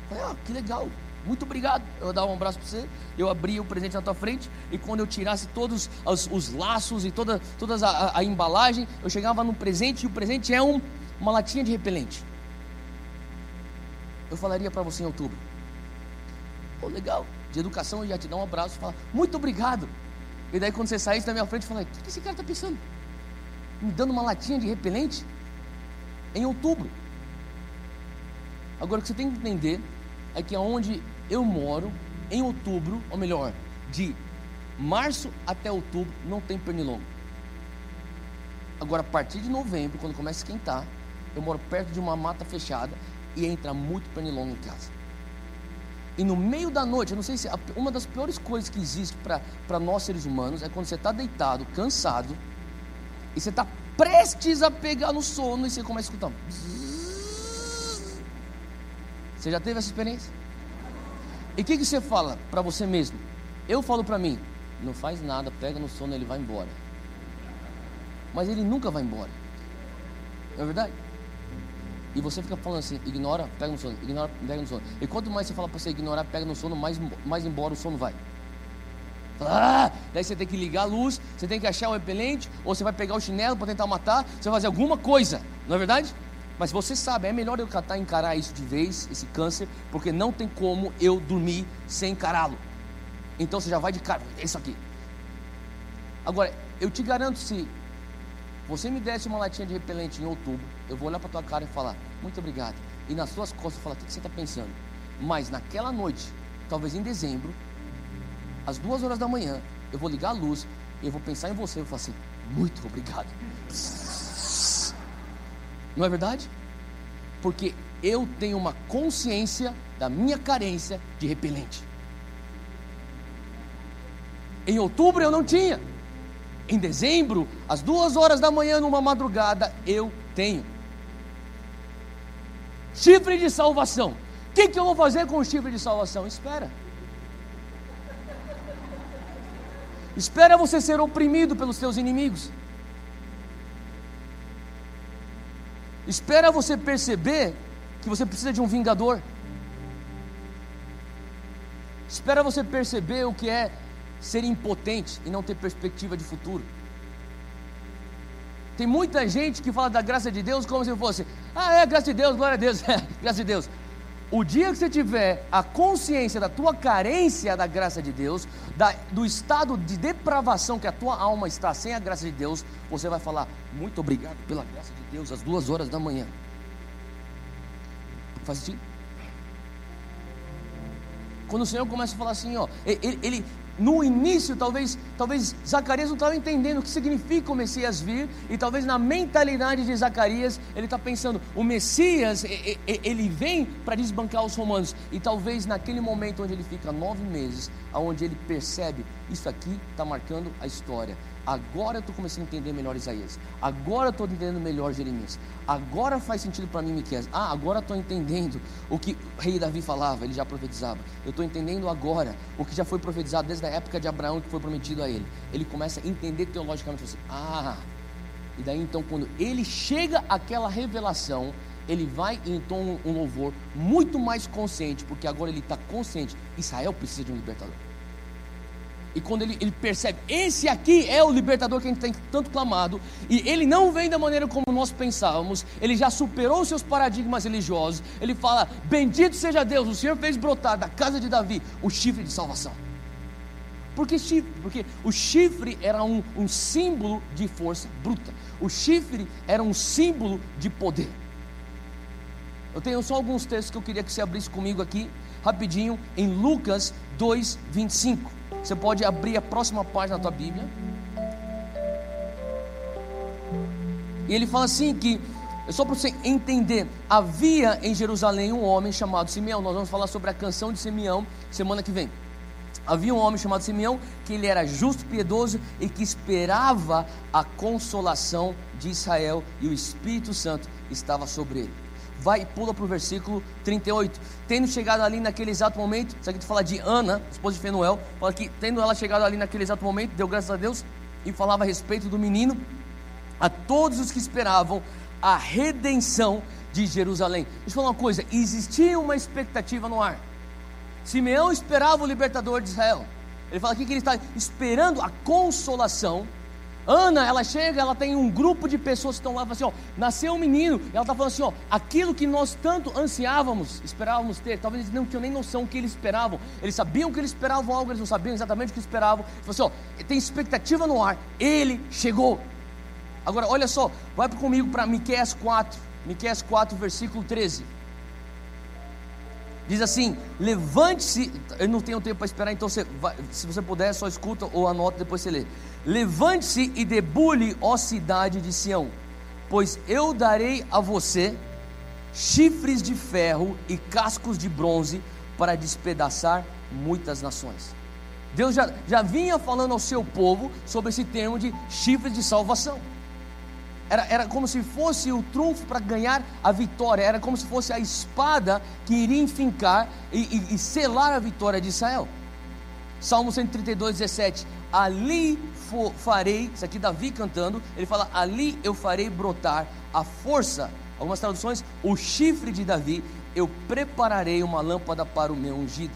falei, ah, que legal. muito obrigado. Eu dar um abraço para você, eu abria o presente na tua frente, e quando eu tirasse todos os, os laços e toda, toda a, a, a, embalagem, eu chegava no presente, e o presente é um, uma latinha de repelente. Eu falaria para você em outubro. Pô, legal, de educação eu ia te dar um abraço e falar, muito obrigado. E daí quando você saísse da minha frente, eu falei, o que esse cara está pensando? Me dando uma latinha de repelente? Em outubro. Agora o que você tem que entender é que aonde eu moro, em outubro, ou melhor, de março até outubro, não tem pernilongo. Agora, a partir de novembro, quando começa a esquentar, eu moro perto de uma mata fechada e entra muito pernilongo em casa. E no meio da noite, eu não sei se uma das piores coisas que existe para nós seres humanos é quando você está deitado, cansado, e você está prestes a pegar no sono e você começa a escutar. Você já teve essa experiência? E o que, que você fala para você mesmo? Eu falo para mim, não faz nada, pega no sono, ele vai embora. Mas ele nunca vai embora. Não é verdade? E você fica falando assim, ignora, pega no sono, ignora, pega no sono. E quanto mais você fala para você ignorar, pega no sono, mais, mais embora o sono vai. Ah, daí você tem que ligar a luz, você tem que achar o repelente, ou você vai pegar o chinelo para tentar matar, você vai fazer alguma coisa, não é verdade? Mas você sabe, é melhor eu catar encarar isso de vez, esse câncer, porque não tem como eu dormir sem encará-lo. Então você já vai de cara, é isso aqui. Agora, eu te garanto, se você me desse uma latinha de repelente em outubro, eu vou olhar para tua cara e falar, muito obrigado. E nas suas costas eu falar, o que você está pensando? Mas naquela noite, talvez em dezembro, às duas horas da manhã, eu vou ligar a luz e eu vou pensar em você e falar assim, muito obrigado. Não é verdade? Porque eu tenho uma consciência da minha carência de repelente. Em outubro eu não tinha. Em dezembro, às duas horas da manhã, numa madrugada, eu tenho. Chifre de salvação. O que, que eu vou fazer com o chifre de salvação? Espera. Espera você ser oprimido pelos seus inimigos. Espera você perceber que você precisa de um vingador. Espera você perceber o que é ser impotente e não ter perspectiva de futuro. Tem muita gente que fala da graça de Deus como se fosse, ah, é graça de Deus, glória a Deus, é, graça de Deus. O dia que você tiver a consciência da tua carência da graça de Deus, da, do estado de depravação que a tua alma está sem a graça de Deus, você vai falar: Muito obrigado pela graça de Deus, às duas horas da manhã. Faz sentido? Quando o Senhor começa a falar assim, ó, ele, ele, no início, talvez, talvez Zacarias não estava entendendo o que significa o Messias vir, e talvez na mentalidade de Zacarias, ele está pensando: o Messias, ele vem para desbancar os romanos, e talvez naquele momento onde ele fica nove meses, aonde ele percebe: isso aqui está marcando a história. Agora eu estou começando a entender melhor Isaías. Agora eu estou entendendo melhor Jeremias. Agora faz sentido para mim Miqueias. Ah, agora estou entendendo o que o rei Davi falava, ele já profetizava. Eu estou entendendo agora o que já foi profetizado desde a época de Abraão que foi prometido a ele. Ele começa a entender teologicamente assim. Ah, e daí então quando ele chega àquela revelação, ele vai e entona um louvor muito mais consciente, porque agora ele está consciente. Israel precisa de um libertador. E quando ele, ele percebe, esse aqui é o libertador que a gente tem tanto clamado, e ele não vem da maneira como nós pensávamos, ele já superou seus paradigmas religiosos, ele fala: Bendito seja Deus, o Senhor fez brotar da casa de Davi o chifre de salvação. Por que chifre? Porque o chifre era um, um símbolo de força bruta, o chifre era um símbolo de poder. Eu tenho só alguns textos que eu queria que você abrisse comigo aqui, rapidinho, em Lucas 2, 25. Você pode abrir a próxima página da tua Bíblia. E ele fala assim que só para você entender, havia em Jerusalém um homem chamado Simeão. Nós vamos falar sobre a canção de Simeão semana que vem. Havia um homem chamado Simeão que ele era justo, piedoso e que esperava a consolação de Israel e o Espírito Santo estava sobre ele vai e pula para o versículo 38. Tendo chegado ali naquele exato momento, isso aqui tu fala de Ana, esposa de Fenuel, fala que tendo ela chegado ali naquele exato momento, deu graças a Deus e falava a respeito do menino a todos os que esperavam a redenção de Jerusalém. Deixa eu falar uma coisa: existia uma expectativa no ar. Simeão esperava o libertador de Israel. Ele fala aqui que ele está esperando a consolação. Ana, ela chega, ela tem um grupo de pessoas que estão lá, assim, ó, nasceu um menino, ela está falando assim, ó, aquilo que nós tanto ansiávamos, esperávamos ter, talvez eles não tinham nem noção o que eles esperavam, eles sabiam que eles esperavam algo, eles não sabiam exatamente o que esperavam, falou assim, ó, tem expectativa no ar, ele chegou. Agora, olha só, vai comigo para Miqueias 4, Miqueias 4, versículo 13. Diz assim: levante-se. Eu não tenho tempo para esperar, então você vai, se você puder, só escuta ou anota, depois você lê. Levante-se e debule, ó cidade de Sião, pois eu darei a você chifres de ferro e cascos de bronze para despedaçar muitas nações. Deus já, já vinha falando ao seu povo sobre esse termo de chifres de salvação. Era, era como se fosse o trunfo para ganhar a vitória, era como se fosse a espada que iria enfincar e, e, e selar a vitória de Israel. Salmo 132, 17: Ali farei, isso aqui Davi cantando, ele fala: Ali eu farei brotar a força, algumas traduções, o chifre de Davi, eu prepararei uma lâmpada para o meu ungido.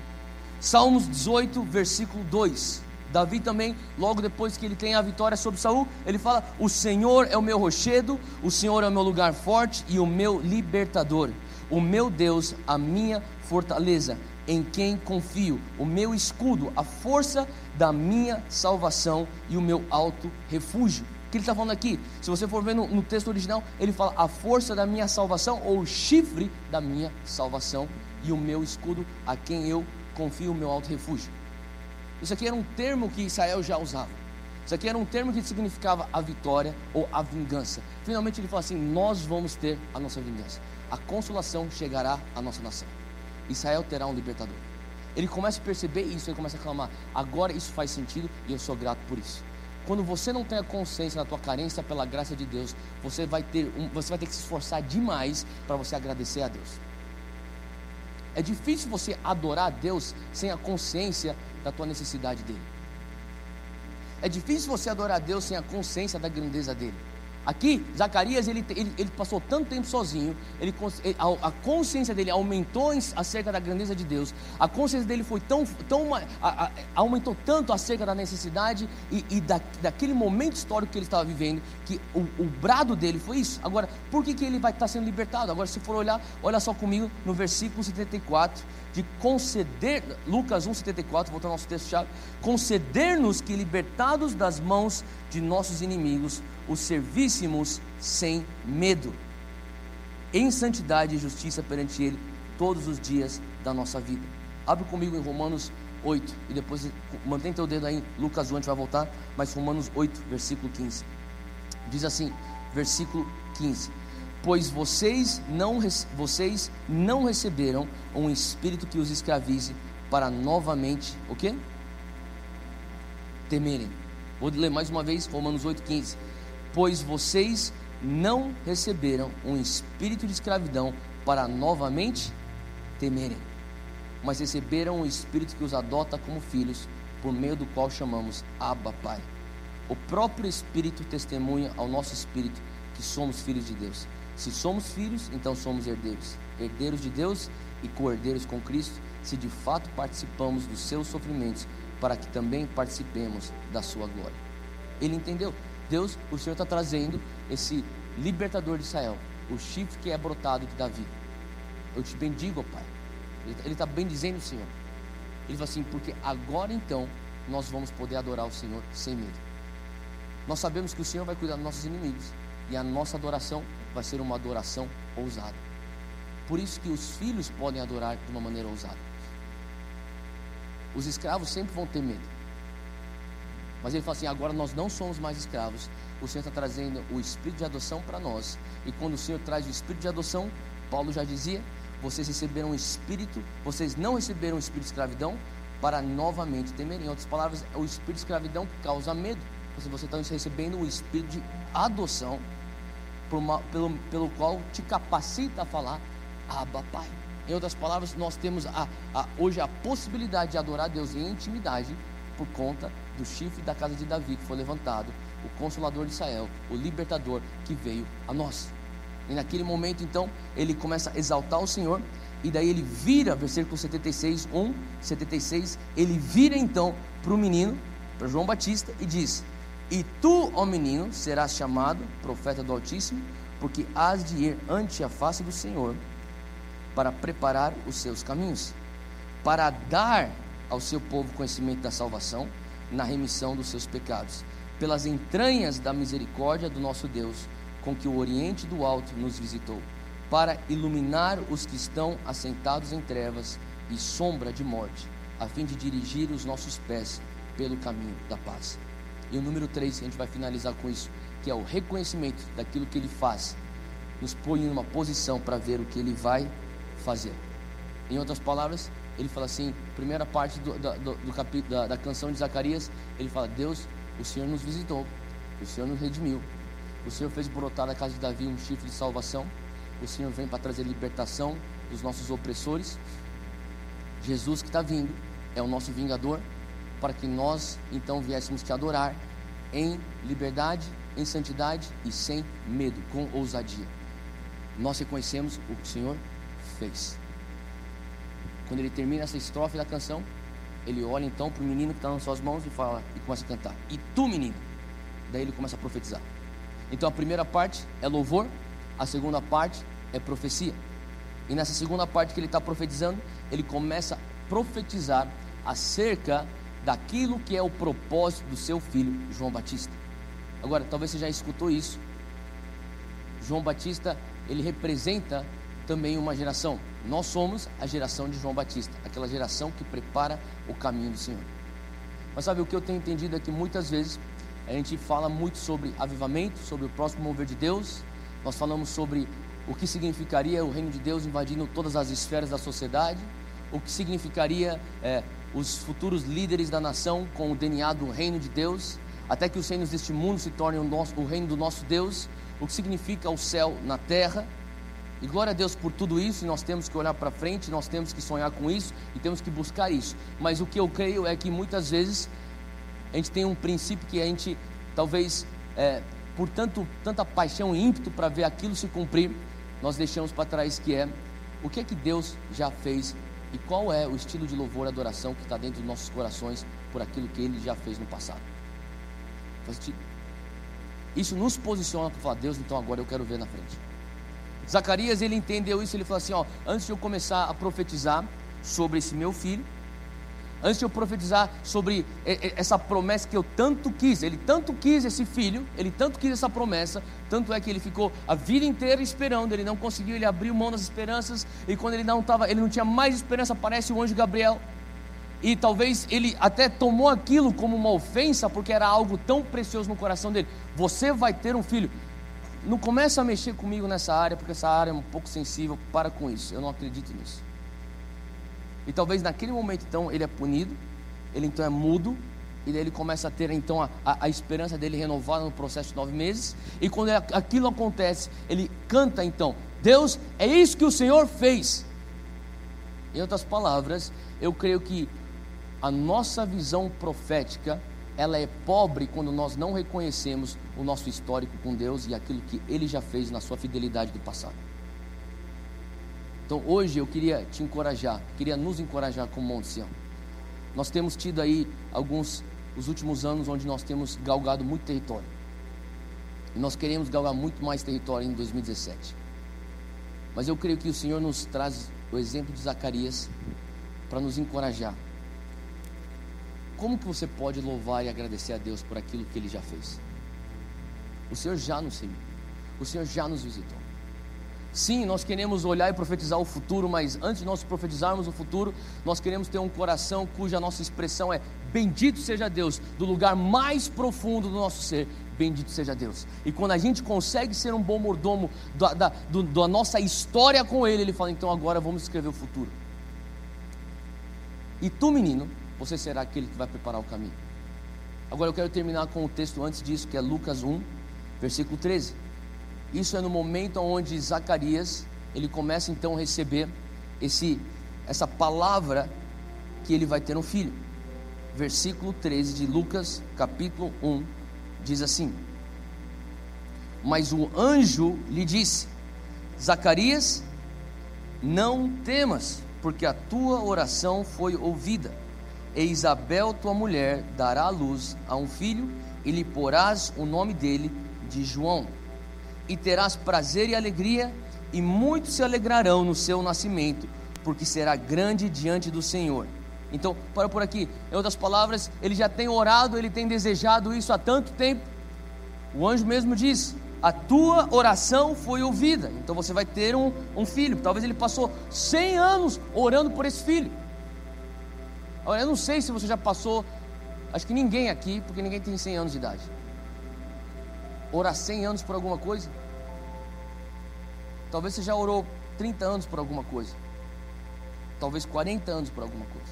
Salmos 18, versículo 2. Davi também, logo depois que ele tem a vitória sobre Saul, ele fala: "O Senhor é o meu rochedo, o Senhor é o meu lugar forte e o meu libertador, o meu Deus, a minha fortaleza, em quem confio, o meu escudo, a força da minha salvação e o meu alto refúgio." O que ele está falando aqui? Se você for ver no, no texto original, ele fala a força da minha salvação ou o chifre da minha salvação e o meu escudo, a quem eu confio, o meu alto refúgio. Isso aqui era um termo que Israel já usava. Isso aqui era um termo que significava a vitória ou a vingança. Finalmente ele fala assim: Nós vamos ter a nossa vingança. A consolação chegará à nossa nação. Israel terá um libertador. Ele começa a perceber isso, ele começa a clamar: Agora isso faz sentido e eu sou grato por isso. Quando você não tem a consciência da tua carência pela graça de Deus, você vai ter, um, você vai ter que se esforçar demais para você agradecer a Deus. É difícil você adorar a Deus sem a consciência da tua necessidade dele. É difícil você adorar a Deus sem a consciência da grandeza dele. Aqui, Zacarias, ele, ele, ele passou tanto tempo sozinho, ele, a, a, consciência dele aumentou acerca da grandeza de Deus, a consciência dele foi tão, tão a, a, aumentou tanto acerca da necessidade e, e da, daquele momento histórico que ele estava vivendo, que o, o, brado dele foi isso. Agora, por que, que ele vai estar sendo libertado? Agora, se for olhar, olha só comigo no versículo 74, de conceder, Lucas 1,74, voltando ao nosso texto-chave, conceder-nos que libertados das mãos de nossos inimigos, os servíssemos sem medo, em santidade e justiça perante Ele todos os dias da nossa vida. Abre comigo em Romanos 8 e depois mantém teu dedo aí, Lucas 1, a gente vai voltar, mas Romanos 8, versículo 15. Diz assim, versículo 15: Pois vocês não, vocês não receberam um espírito que os escravize para novamente, o quê? Temerem. Vou ler mais uma vez, Romanos 8,15 pois vocês não receberam um espírito de escravidão para novamente temerem, mas receberam um espírito que os adota como filhos, por meio do qual chamamos Abba Pai. O próprio Espírito testemunha ao nosso espírito que somos filhos de Deus. Se somos filhos, então somos herdeiros, herdeiros de Deus e co-herdeiros com Cristo, se de fato participamos dos seus sofrimentos, para que também participemos da sua glória. Ele entendeu. Deus, o Senhor está trazendo esse libertador de Israel, o chifre que é brotado de Davi. Eu te bendigo, Pai. Ele está bem dizendo, Senhor. Ele fala assim, porque agora então nós vamos poder adorar o Senhor sem medo. Nós sabemos que o Senhor vai cuidar dos nossos inimigos e a nossa adoração vai ser uma adoração ousada. Por isso que os filhos podem adorar de uma maneira ousada. Os escravos sempre vão ter medo. Mas ele fala assim: agora nós não somos mais escravos. O Senhor está trazendo o espírito de adoção para nós. E quando o Senhor traz o espírito de adoção, Paulo já dizia: vocês receberam um espírito, vocês não receberam um espírito de escravidão para novamente temerem. Em outras palavras, é o espírito de escravidão causa medo. Você está recebendo o espírito de adoção, uma, pelo, pelo qual te capacita a falar, Abba Pai. Em outras palavras, nós temos a, a, hoje a possibilidade de adorar Deus em intimidade por conta do chifre da casa de Davi que foi levantado, o consolador de Israel, o libertador que veio a nós. E naquele momento, então, ele começa a exaltar o Senhor, E daí ele vira, versículo 76, 1, 76, ele vira então para o menino, para João Batista, e diz: E tu, ó menino, serás chamado profeta do Altíssimo, porque has de ir ante a face do Senhor para preparar os seus caminhos, para dar ao seu povo conhecimento da salvação na remissão dos seus pecados, pelas entranhas da misericórdia do nosso Deus, com que o Oriente do Alto nos visitou, para iluminar os que estão assentados em trevas e sombra de morte, a fim de dirigir os nossos pés pelo caminho da paz. E o número 3, a gente vai finalizar com isso, que é o reconhecimento daquilo que ele faz, nos põe em uma posição para ver o que ele vai fazer. Em outras palavras, ele fala assim, primeira parte do, do, do capítulo, da, da canção de Zacarias, ele fala: Deus, o Senhor nos visitou, o Senhor nos redimiu, o Senhor fez brotar da casa de Davi um chifre de salvação, o Senhor vem para trazer libertação dos nossos opressores. Jesus que está vindo é o nosso vingador, para que nós então viéssemos te adorar em liberdade, em santidade e sem medo, com ousadia. Nós reconhecemos o que o Senhor fez. Quando ele termina essa estrofe da canção, ele olha então para o menino que está nas suas mãos e fala e começa a cantar. E tu, menino? Daí ele começa a profetizar. Então a primeira parte é louvor, a segunda parte é profecia. E nessa segunda parte que ele está profetizando, ele começa a profetizar acerca daquilo que é o propósito do seu filho, João Batista. Agora, talvez você já escutou isso. João Batista, ele representa também uma geração. Nós somos a geração de João Batista, aquela geração que prepara o caminho do Senhor. Mas sabe o que eu tenho entendido é que muitas vezes a gente fala muito sobre avivamento, sobre o próximo mover de Deus. Nós falamos sobre o que significaria o reino de Deus invadindo todas as esferas da sociedade, o que significaria é, os futuros líderes da nação com o DNA do reino de Deus, até que os reinos deste mundo se tornem o, nosso, o reino do nosso Deus, o que significa o céu na terra. E glória a Deus por tudo isso, e nós temos que olhar para frente, nós temos que sonhar com isso e temos que buscar isso. Mas o que eu creio é que muitas vezes a gente tem um princípio que a gente, talvez, é, por tanto, tanta paixão e ímpeto para ver aquilo se cumprir, nós deixamos para trás que é o que é que Deus já fez e qual é o estilo de louvor e adoração que está dentro dos nossos corações por aquilo que Ele já fez no passado. Isso nos posiciona para falar, Deus, então agora eu quero ver na frente. Zacarias, ele entendeu isso, ele falou assim, ó, antes de eu começar a profetizar sobre esse meu filho, antes de eu profetizar sobre essa promessa que eu tanto quis, ele tanto quis esse filho, ele tanto quis essa promessa, tanto é que ele ficou a vida inteira esperando, ele não conseguiu, ele abriu mão das esperanças, e quando ele não tava, ele não tinha mais esperança, aparece o anjo Gabriel. E talvez ele até tomou aquilo como uma ofensa, porque era algo tão precioso no coração dele. Você vai ter um filho não começa a mexer comigo nessa área, porque essa área é um pouco sensível, para com isso, eu não acredito nisso. E talvez naquele momento, então, ele é punido, ele então é mudo, e daí ele começa a ter então a, a, a esperança dele renovada no processo de nove meses, e quando ele, aquilo acontece, ele canta então: Deus, é isso que o Senhor fez. Em outras palavras, eu creio que a nossa visão profética ela é pobre quando nós não reconhecemos o nosso histórico com Deus e aquilo que Ele já fez na sua fidelidade do passado. Então hoje eu queria te encorajar, queria nos encorajar como Monte Sião. Nós temos tido aí alguns, os últimos anos onde nós temos galgado muito território. E nós queremos galgar muito mais território em 2017. Mas eu creio que o Senhor nos traz o exemplo de Zacarias para nos encorajar como que você pode louvar e agradecer a Deus por aquilo que Ele já fez? O Senhor já nos remiu, o Senhor já nos visitou. Sim, nós queremos olhar e profetizar o futuro, mas antes de nós profetizarmos o futuro, nós queremos ter um coração cuja nossa expressão é: Bendito seja Deus, do lugar mais profundo do nosso ser, bendito seja Deus. E quando a gente consegue ser um bom mordomo da, da, do, da nossa história com Ele, Ele fala: Então agora vamos escrever o futuro. E tu, menino, você será aquele que vai preparar o caminho. Agora eu quero terminar com o texto antes disso, que é Lucas 1, versículo 13. Isso é no momento onde Zacarias, ele começa então a receber esse, essa palavra que ele vai ter um filho. Versículo 13 de Lucas, capítulo 1, diz assim: Mas o anjo lhe disse: Zacarias, Não temas, porque a tua oração foi ouvida. E Isabel, tua mulher, dará à luz a um filho, e lhe porás o nome dele de João. E terás prazer e alegria, e muitos se alegrarão no seu nascimento, porque será grande diante do Senhor. Então, para por aqui. Em outras palavras, ele já tem orado, ele tem desejado isso há tanto tempo. O anjo mesmo diz: A tua oração foi ouvida. Então você vai ter um, um filho. Talvez ele passou 100 anos orando por esse filho. Agora, eu não sei se você já passou. Acho que ninguém aqui, porque ninguém tem 100 anos de idade. Orar 100 anos por alguma coisa? Talvez você já orou 30 anos por alguma coisa. Talvez 40 anos por alguma coisa.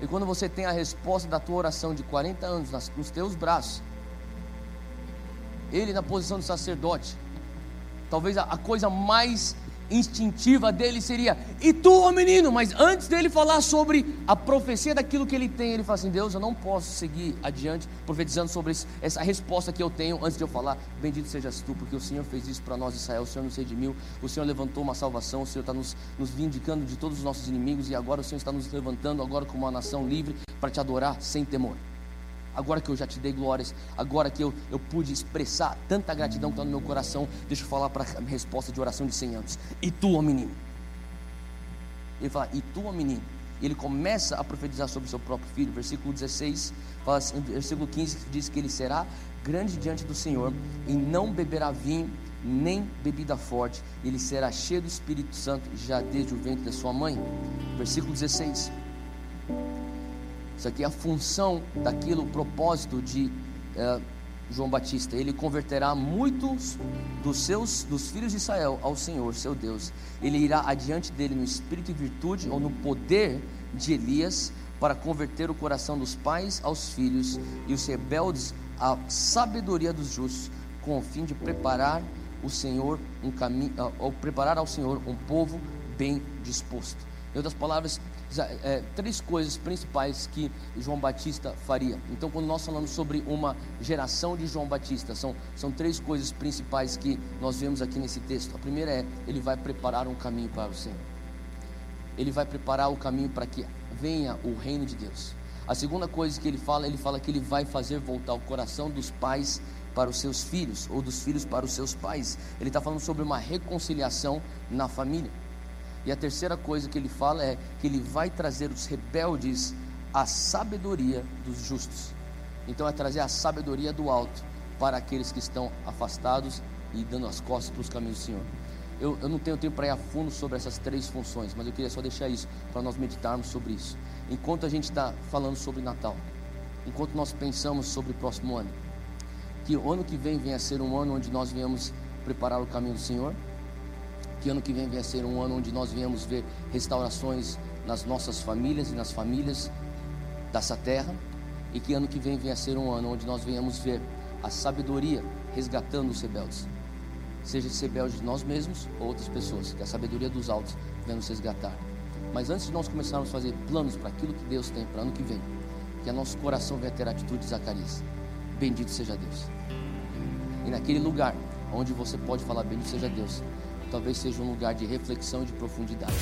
E quando você tem a resposta da tua oração de 40 anos nos teus braços, ele na posição de sacerdote, talvez a coisa mais instintiva dele seria: E tu, ó menino? Mas antes dele falar sobre a profecia daquilo que ele tem, ele fala assim: Deus, eu não posso seguir adiante profetizando sobre essa resposta que eu tenho antes de eu falar. Bendito sejas tu, porque o Senhor fez isso para nós, Israel. O Senhor nos redimiu, o Senhor levantou uma salvação, o Senhor está nos, nos vindicando de todos os nossos inimigos e agora o Senhor está nos levantando, agora como uma nação livre, para te adorar sem temor agora que eu já te dei glórias, agora que eu, eu pude expressar tanta gratidão que está no meu coração, deixa eu falar para a resposta de oração de 100 anos. E tu, ó menino? Ele fala, e tu, ó menino? Ele começa a profetizar sobre o seu próprio filho, versículo 16, fala assim, versículo 15 diz que ele será grande diante do Senhor e não beberá vinho nem bebida forte, ele será cheio do Espírito Santo já desde o ventre da sua mãe. Versículo 16. Isso aqui é a função daquilo, o propósito de é, João Batista. Ele converterá muitos dos seus, dos filhos de Israel ao Senhor, seu Deus. Ele irá adiante dele no espírito e virtude ou no poder de Elias para converter o coração dos pais aos filhos e os rebeldes à sabedoria dos justos, com o fim de preparar o Senhor um caminho, ou preparar ao Senhor um povo bem disposto. Em outras palavras, é, três coisas principais que João Batista faria. Então, quando nós falamos sobre uma geração de João Batista, são, são três coisas principais que nós vemos aqui nesse texto. A primeira é: ele vai preparar um caminho para o Senhor. Ele vai preparar o caminho para que venha o reino de Deus. A segunda coisa que ele fala, ele fala que ele vai fazer voltar o coração dos pais para os seus filhos, ou dos filhos para os seus pais. Ele está falando sobre uma reconciliação na família. E a terceira coisa que ele fala é que ele vai trazer os rebeldes à sabedoria dos justos. Então é trazer a sabedoria do alto para aqueles que estão afastados e dando as costas para os caminhos do Senhor. Eu, eu não tenho tempo para ir a fundo sobre essas três funções, mas eu queria só deixar isso para nós meditarmos sobre isso. Enquanto a gente está falando sobre Natal, enquanto nós pensamos sobre o próximo ano, que o ano que vem venha a ser um ano onde nós venhamos preparar o caminho do Senhor, que ano que vem venha ser um ano onde nós venhamos ver restaurações nas nossas famílias e nas famílias dessa terra, e que ano que vem venha ser um ano onde nós venhamos ver a sabedoria resgatando os rebeldes, seja de nós mesmos ou outras pessoas, que a sabedoria dos altos venha nos resgatar. Mas antes de nós começarmos a fazer planos para aquilo que Deus tem para ano que vem, que nosso coração venha ter a atitude de Zacarias. Bendito seja Deus. E naquele lugar onde você pode falar bendito seja Deus, talvez seja um lugar de reflexão e de profundidade.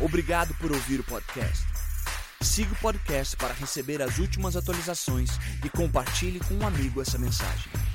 Obrigado por ouvir o podcast. Siga o podcast para receber as últimas atualizações e compartilhe com um amigo essa mensagem.